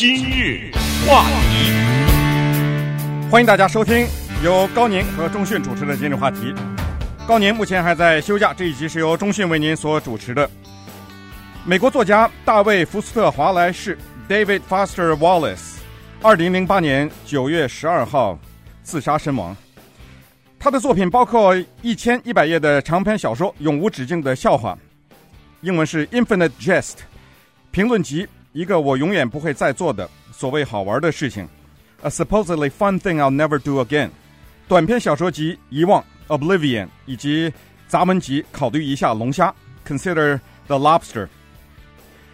今日话题，欢迎大家收听由高宁和钟讯主持的今日话题。高宁目前还在休假，这一集是由钟讯为您所主持的。美国作家大卫·福斯特·华莱士 （David Foster Wallace） 二零零八年九月十二号自杀身亡。他的作品包括一千一百页的长篇小说《永无止境的笑话》，英文是《Infinite Jest》，评论集《一个我永远不会再做的所谓好玩的事情》，A supposedly fun thing I'll never do again，短篇小说集《遗忘》（Oblivion） 以及杂文集《考虑一下龙虾》（Consider the Lobster）。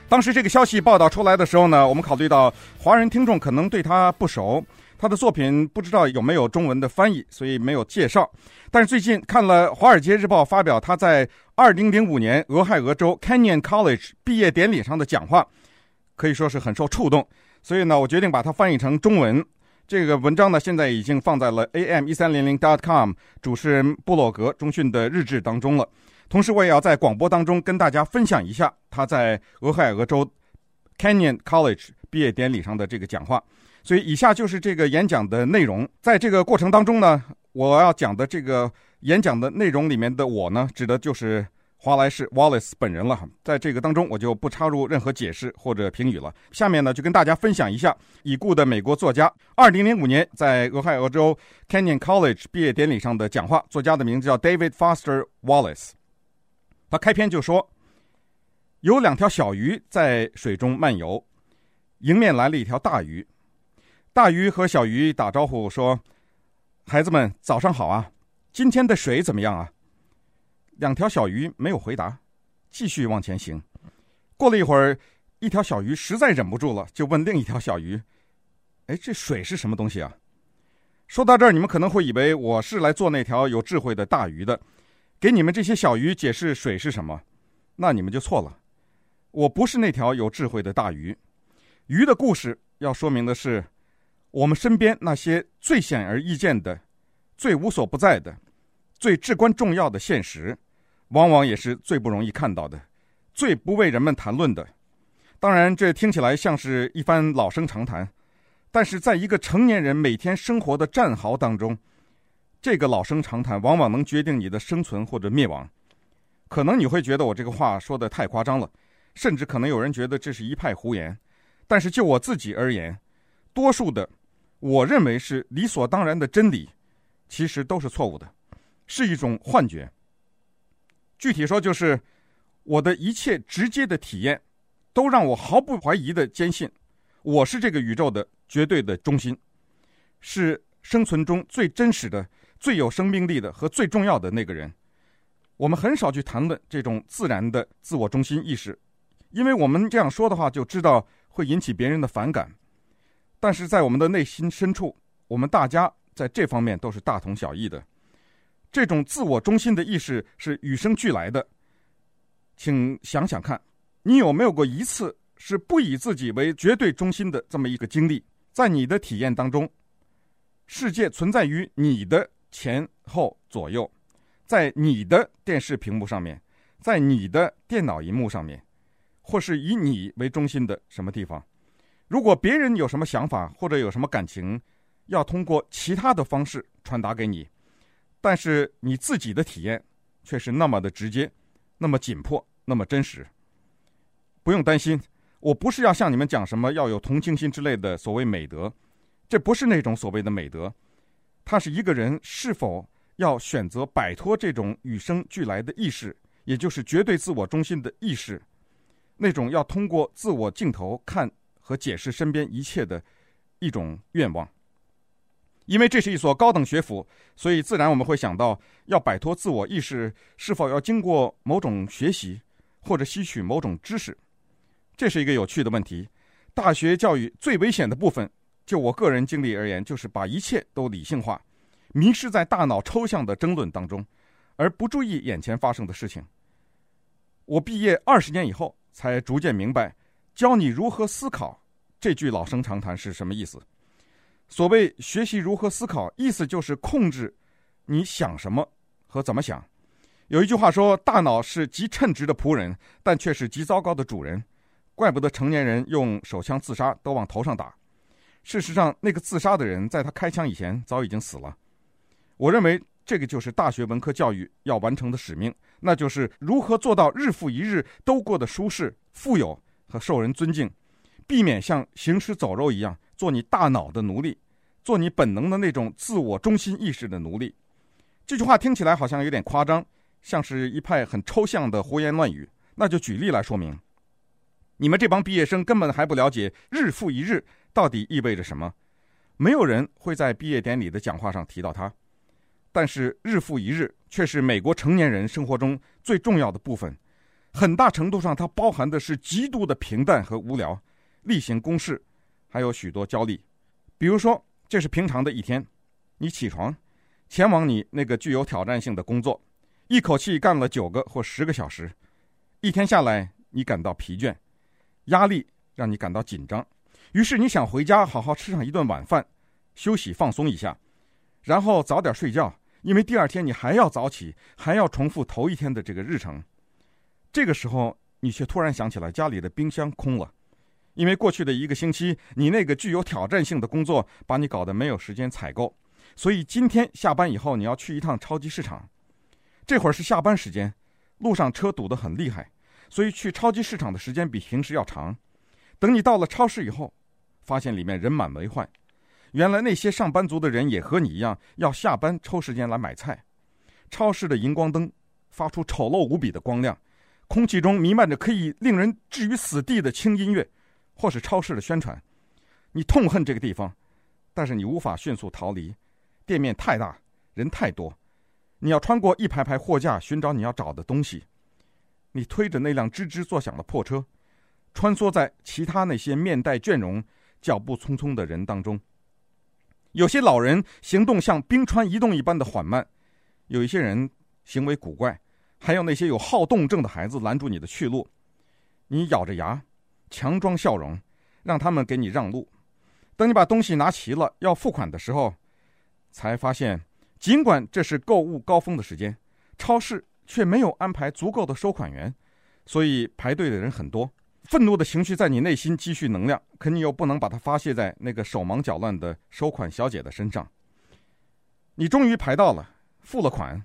当时这个消息报道出来的时候呢，我们考虑到华人听众可能对他不熟。他的作品不知道有没有中文的翻译，所以没有介绍。但是最近看了《华尔街日报》发表他在2005年俄亥俄州 Canyon College 毕业典礼上的讲话，可以说是很受触动。所以呢，我决定把它翻译成中文。这个文章呢，现在已经放在了 am1300.com 主持人布洛格中讯的日志当中了。同时，我也要在广播当中跟大家分享一下他在俄亥俄州 Canyon College 毕业典礼上的这个讲话。所以，以下就是这个演讲的内容。在这个过程当中呢，我要讲的这个演讲的内容里面的我呢，指的就是华莱士 Wallace 本人了。在这个当中，我就不插入任何解释或者评语了。下面呢，就跟大家分享一下已故的美国作家2005年在俄亥俄州 Canyon College 毕业典礼上的讲话。作家的名字叫 David Foster Wallace。他开篇就说：“有两条小鱼在水中漫游，迎面来了一条大鱼。”大鱼和小鱼打招呼说：“孩子们，早上好啊！今天的水怎么样啊？”两条小鱼没有回答，继续往前行。过了一会儿，一条小鱼实在忍不住了，就问另一条小鱼：“哎，这水是什么东西啊？”说到这儿，你们可能会以为我是来做那条有智慧的大鱼的，给你们这些小鱼解释水是什么。那你们就错了，我不是那条有智慧的大鱼。鱼的故事要说明的是。我们身边那些最显而易见的、最无所不在的、最至关重要的现实，往往也是最不容易看到的、最不为人们谈论的。当然，这听起来像是一番老生常谈，但是在一个成年人每天生活的战壕当中，这个老生常谈往往能决定你的生存或者灭亡。可能你会觉得我这个话说的太夸张了，甚至可能有人觉得这是一派胡言。但是就我自己而言，多数的。我认为是理所当然的真理，其实都是错误的，是一种幻觉。具体说，就是我的一切直接的体验，都让我毫不怀疑的坚信，我是这个宇宙的绝对的中心，是生存中最真实的、最有生命力的和最重要的那个人。我们很少去谈论这种自然的自我中心意识，因为我们这样说的话，就知道会引起别人的反感。但是在我们的内心深处，我们大家在这方面都是大同小异的。这种自我中心的意识是与生俱来的。请想想看，你有没有过一次是不以自己为绝对中心的这么一个经历？在你的体验当中，世界存在于你的前后左右，在你的电视屏幕上面，在你的电脑荧幕上面，或是以你为中心的什么地方？如果别人有什么想法或者有什么感情，要通过其他的方式传达给你，但是你自己的体验却是那么的直接，那么紧迫，那么真实。不用担心，我不是要向你们讲什么要有同情心之类的所谓美德，这不是那种所谓的美德，它是一个人是否要选择摆脱这种与生俱来的意识，也就是绝对自我中心的意识，那种要通过自我镜头看。和解释身边一切的一种愿望，因为这是一所高等学府，所以自然我们会想到，要摆脱自我意识，是否要经过某种学习或者吸取某种知识？这是一个有趣的问题。大学教育最危险的部分，就我个人经历而言，就是把一切都理性化，迷失在大脑抽象的争论当中，而不注意眼前发生的事情。我毕业二十年以后，才逐渐明白。教你如何思考，这句老生常谈是什么意思？所谓学习如何思考，意思就是控制你想什么和怎么想。有一句话说，大脑是极称职的仆人，但却是极糟糕的主人。怪不得成年人用手枪自杀都往头上打。事实上，那个自杀的人在他开枪以前早已经死了。我认为这个就是大学文科教育要完成的使命，那就是如何做到日复一日都过得舒适、富有和受人尊敬，避免像行尸走肉一样做你大脑的奴隶，做你本能的那种自我中心意识的奴隶。这句话听起来好像有点夸张，像是一派很抽象的胡言乱语。那就举例来说明，你们这帮毕业生根本还不了解“日复一日”到底意味着什么。没有人会在毕业典礼的讲话上提到它，但是“日复一日”却是美国成年人生活中最重要的部分。很大程度上，它包含的是极度的平淡和无聊，例行公事，还有许多焦虑。比如说，这是平常的一天，你起床，前往你那个具有挑战性的工作，一口气干了九个或十个小时。一天下来，你感到疲倦，压力让你感到紧张，于是你想回家好好吃上一顿晚饭，休息放松一下，然后早点睡觉，因为第二天你还要早起，还要重复头一天的这个日程。这个时候，你却突然想起来家里的冰箱空了，因为过去的一个星期，你那个具有挑战性的工作把你搞得没有时间采购，所以今天下班以后你要去一趟超级市场。这会儿是下班时间，路上车堵得很厉害。所以去超级市场的时间比平时要长。等你到了超市以后，发现里面人满为患。原来那些上班族的人也和你一样，要下班抽时间来买菜。超市的荧光灯发出丑陋无比的光亮，空气中弥漫着可以令人置于死地的轻音乐，或是超市的宣传。你痛恨这个地方，但是你无法迅速逃离。店面太大，人太多，你要穿过一排排货架寻找你要找的东西。你推着那辆吱吱作响的破车，穿梭在其他那些面带倦容、脚步匆匆的人当中。有些老人行动像冰川移动一般的缓慢，有一些人行为古怪，还有那些有好动症的孩子拦住你的去路。你咬着牙，强装笑容，让他们给你让路。等你把东西拿齐了，要付款的时候，才发现，尽管这是购物高峰的时间，超市。却没有安排足够的收款员，所以排队的人很多。愤怒的情绪在你内心积蓄能量，可你又不能把它发泄在那个手忙脚乱的收款小姐的身上。你终于排到了，付了款，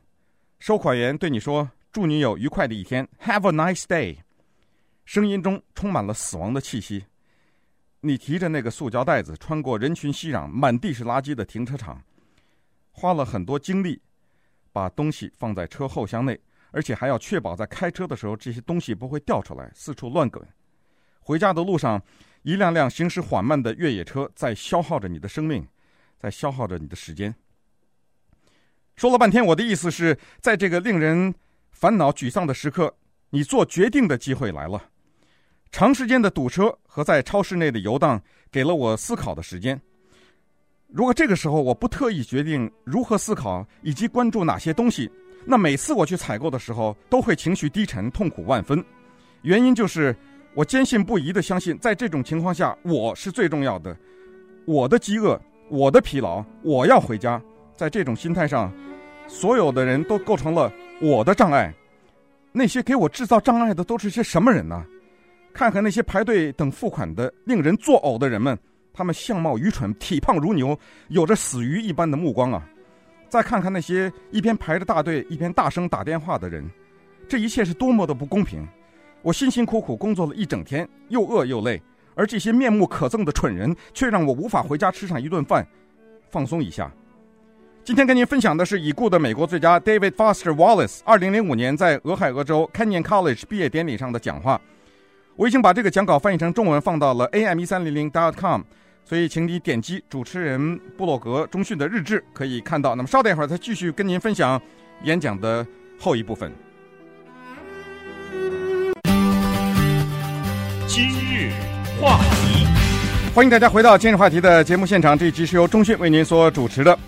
收款员对你说：“祝你有愉快的一天，Have a nice day。”声音中充满了死亡的气息。你提着那个塑胶袋子，穿过人群熙攘、满地是垃圾的停车场，花了很多精力，把东西放在车后箱内。而且还要确保在开车的时候，这些东西不会掉出来，四处乱滚。回家的路上，一辆辆行驶缓慢的越野车在消耗着你的生命，在消耗着你的时间。说了半天，我的意思是在这个令人烦恼、沮丧的时刻，你做决定的机会来了。长时间的堵车和在超市内的游荡，给了我思考的时间。如果这个时候我不特意决定如何思考以及关注哪些东西，那每次我去采购的时候，都会情绪低沉、痛苦万分。原因就是我坚信不疑地相信，在这种情况下，我是最重要的。我的饥饿，我的疲劳，我要回家。在这种心态上，所有的人都构成了我的障碍。那些给我制造障碍的都是些什么人呢？看看那些排队等付款的令人作呕的人们，他们相貌愚蠢、体胖如牛，有着死鱼一般的目光啊！再看看那些一边排着大队一边大声打电话的人，这一切是多么的不公平！我辛辛苦苦工作了一整天，又饿又累，而这些面目可憎的蠢人却让我无法回家吃上一顿饭，放松一下。今天跟您分享的是已故的美国作家 David Foster Wallace 二零零五年在俄亥俄州 Kenyon College 毕业典礼上的讲话。我已经把这个讲稿翻译成中文放到了 am 一三零零 dot com。所以，请你点击主持人布洛格中讯的日志，可以看到。那么，稍等一会儿，再继续跟您分享演讲的后一部分。今日话题，欢迎大家回到今日话题的节目现场。这一集是由中讯为您所主持的。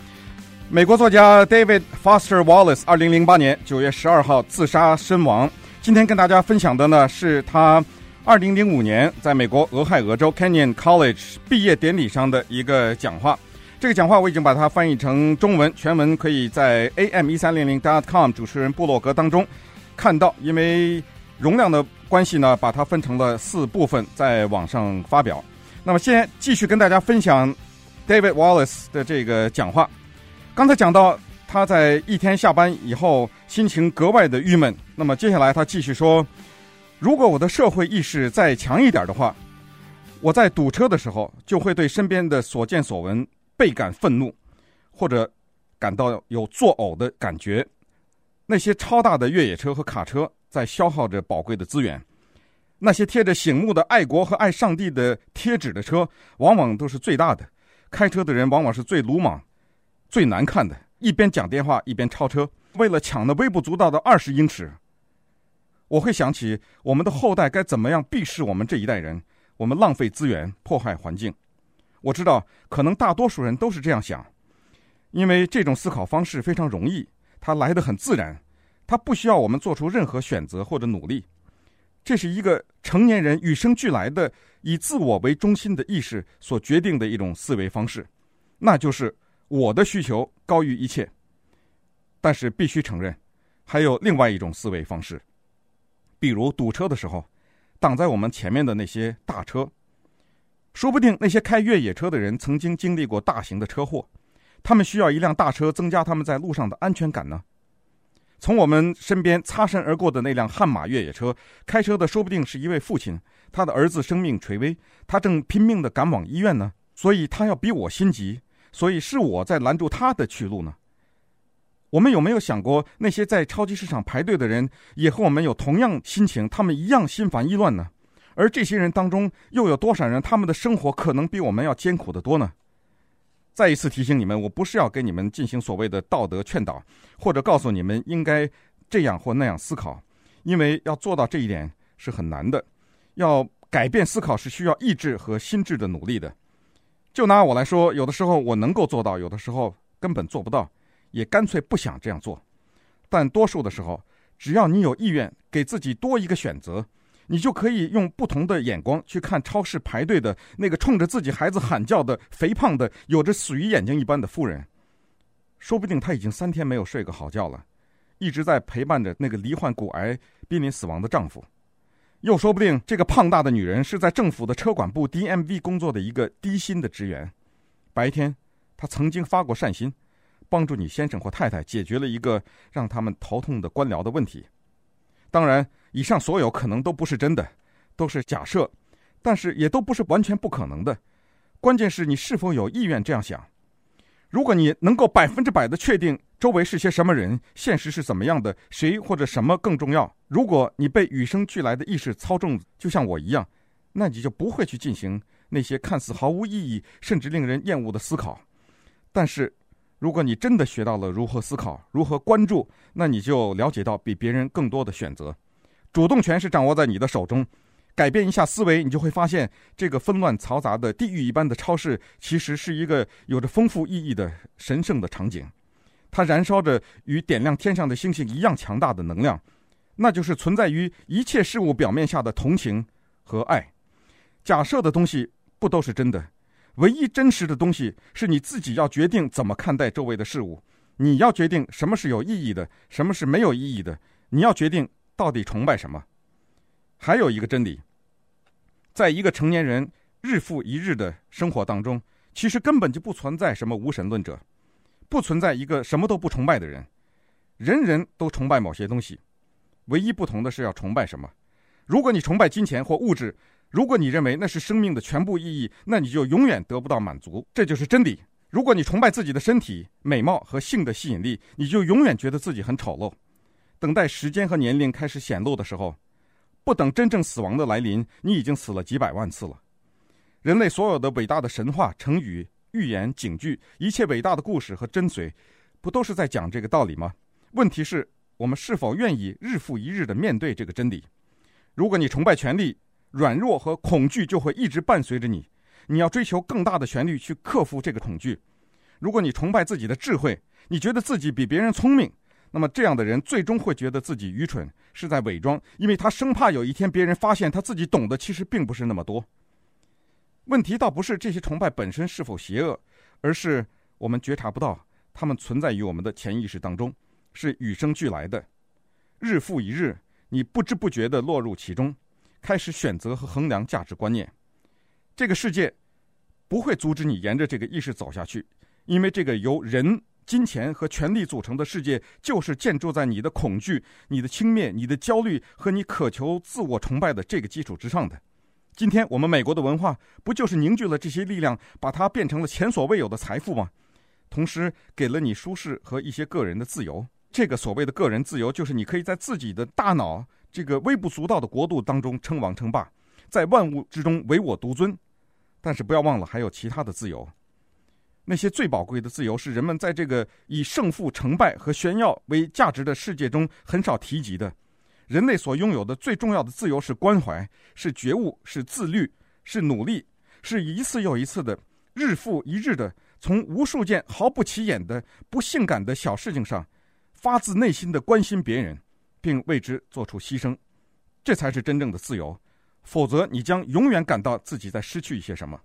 美国作家 David Foster Wallace，二零零八年九月十二号自杀身亡。今天跟大家分享的呢，是他。二零零五年，在美国俄亥俄州 Canyon College 毕业典礼上的一个讲话。这个讲话我已经把它翻译成中文，全文可以在 am 一三零零 dot com 主持人部落格当中看到。因为容量的关系呢，把它分成了四部分，在网上发表。那么，先继续跟大家分享 David Wallace 的这个讲话。刚才讲到他在一天下班以后，心情格外的郁闷。那么接下来他继续说：“如果我的社会意识再强一点的话，我在堵车的时候就会对身边的所见所闻倍感愤怒，或者感到有作呕的感觉。那些超大的越野车和卡车。”在消耗着宝贵的资源，那些贴着醒目的爱国和爱上帝的贴纸的车，往往都是最大的。开车的人往往是最鲁莽、最难看的，一边讲电话一边超车，为了抢那微不足道的二十英尺。我会想起我们的后代该怎么样鄙视我们这一代人，我们浪费资源、破坏环境。我知道，可能大多数人都是这样想，因为这种思考方式非常容易，它来得很自然。它不需要我们做出任何选择或者努力，这是一个成年人与生俱来的以自我为中心的意识所决定的一种思维方式，那就是我的需求高于一切。但是必须承认，还有另外一种思维方式，比如堵车的时候，挡在我们前面的那些大车，说不定那些开越野车的人曾经经历过大型的车祸，他们需要一辆大车增加他们在路上的安全感呢。从我们身边擦身而过的那辆悍马越野车，开车的说不定是一位父亲，他的儿子生命垂危，他正拼命的赶往医院呢，所以他要比我心急，所以是我在拦住他的去路呢。我们有没有想过，那些在超级市场排队的人也和我们有同样心情，他们一样心烦意乱呢？而这些人当中，又有多少人，他们的生活可能比我们要艰苦得多呢？再一次提醒你们，我不是要给你们进行所谓的道德劝导，或者告诉你们应该这样或那样思考，因为要做到这一点是很难的。要改变思考是需要意志和心智的努力的。就拿我来说，有的时候我能够做到，有的时候根本做不到，也干脆不想这样做。但多数的时候，只要你有意愿，给自己多一个选择。你就可以用不同的眼光去看超市排队的那个冲着自己孩子喊叫的肥胖的、有着死鱼眼睛一般的妇人，说不定她已经三天没有睡个好觉了，一直在陪伴着那个罹患骨癌、濒临死亡的丈夫。又说不定这个胖大的女人是在政府的车管部 DMV 工作的一个低薪的职员，白天她曾经发过善心，帮助你先生或太太解决了一个让他们头痛的官僚的问题。当然。以上所有可能都不是真的，都是假设，但是也都不是完全不可能的。关键是你是否有意愿这样想。如果你能够百分之百的确定周围是些什么人，现实是怎么样的，谁或者什么更重要，如果你被与生俱来的意识操纵，就像我一样，那你就不会去进行那些看似毫无意义甚至令人厌恶的思考。但是，如果你真的学到了如何思考，如何关注，那你就了解到比别人更多的选择。主动权是掌握在你的手中，改变一下思维，你就会发现，这个纷乱嘈杂的地狱一般的超市，其实是一个有着丰富意义的神圣的场景。它燃烧着与点亮天上的星星一样强大的能量，那就是存在于一切事物表面下的同情和爱。假设的东西不都是真的，唯一真实的东西是你自己要决定怎么看待周围的事物。你要决定什么是有意义的，什么是没有意义的。你要决定。到底崇拜什么？还有一个真理，在一个成年人日复一日的生活当中，其实根本就不存在什么无神论者，不存在一个什么都不崇拜的人。人人都崇拜某些东西，唯一不同的是要崇拜什么。如果你崇拜金钱或物质，如果你认为那是生命的全部意义，那你就永远得不到满足。这就是真理。如果你崇拜自己的身体、美貌和性的吸引力，你就永远觉得自己很丑陋。等待时间和年龄开始显露的时候，不等真正死亡的来临，你已经死了几百万次了。人类所有的伟大的神话、成语、寓言、警句，一切伟大的故事和真髓，不都是在讲这个道理吗？问题是，我们是否愿意日复一日地面对这个真理？如果你崇拜权力，软弱和恐惧就会一直伴随着你。你要追求更大的权力去克服这个恐惧。如果你崇拜自己的智慧，你觉得自己比别人聪明。那么这样的人最终会觉得自己愚蠢，是在伪装，因为他生怕有一天别人发现他自己懂得其实并不是那么多。问题倒不是这些崇拜本身是否邪恶，而是我们觉察不到他们存在于我们的潜意识当中，是与生俱来的。日复一日，你不知不觉地落入其中，开始选择和衡量价值观念。这个世界不会阻止你沿着这个意识走下去，因为这个由人、金钱和权力组成的世界，就是建筑在你的恐惧、你的轻蔑、你的焦虑和你渴求自我崇拜的这个基础之上的。今天我们美国的文化不就是凝聚了这些力量，把它变成了前所未有的财富吗？同时给了你舒适和一些个人的自由。这个所谓的个人自由，就是你可以在自己的大脑这个微不足道的国度当中称王称霸，在万物之中唯我独尊。但是不要忘了，还有其他的自由。那些最宝贵的自由，是人们在这个以胜负、成败和炫耀为价值的世界中很少提及的。人类所拥有的最重要的自由是关怀，是觉悟，是自律，是努力，是一次又一次的日复一日的从无数件毫不起眼的不性感的小事情上，发自内心的关心别人，并为之做出牺牲，这才是真正的自由。否则，你将永远感到自己在失去一些什么。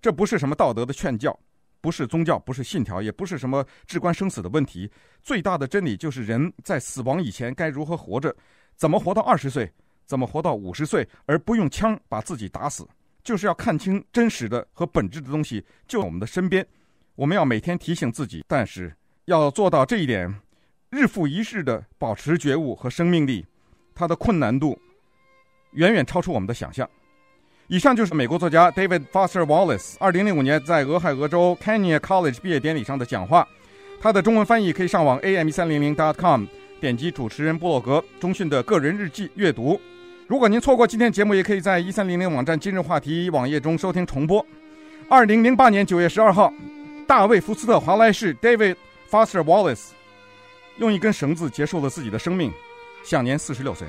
这不是什么道德的劝教，不是宗教，不是信条，也不是什么至关生死的问题。最大的真理就是人在死亡以前该如何活着。怎么活到二十岁？怎么活到五十岁？而不用枪把自己打死，就是要看清真实的和本质的东西就在我们的身边。我们要每天提醒自己，但是要做到这一点，日复一日的保持觉悟和生命力，它的困难度远远超出我们的想象。以上就是美国作家 David Foster Wallace 二零零五年在俄亥俄州 Kenyon College 毕业典礼上的讲话。他的中文翻译可以上网 am 一三零零 dot com。点击主持人布洛格中讯的个人日记阅读。如果您错过今天节目，也可以在一三零零网站今日话题网页中收听重播。二零零八年九月十二号，大卫·福斯特·华莱士 （David Foster Wallace） 用一根绳子结束了自己的生命，享年四十六岁。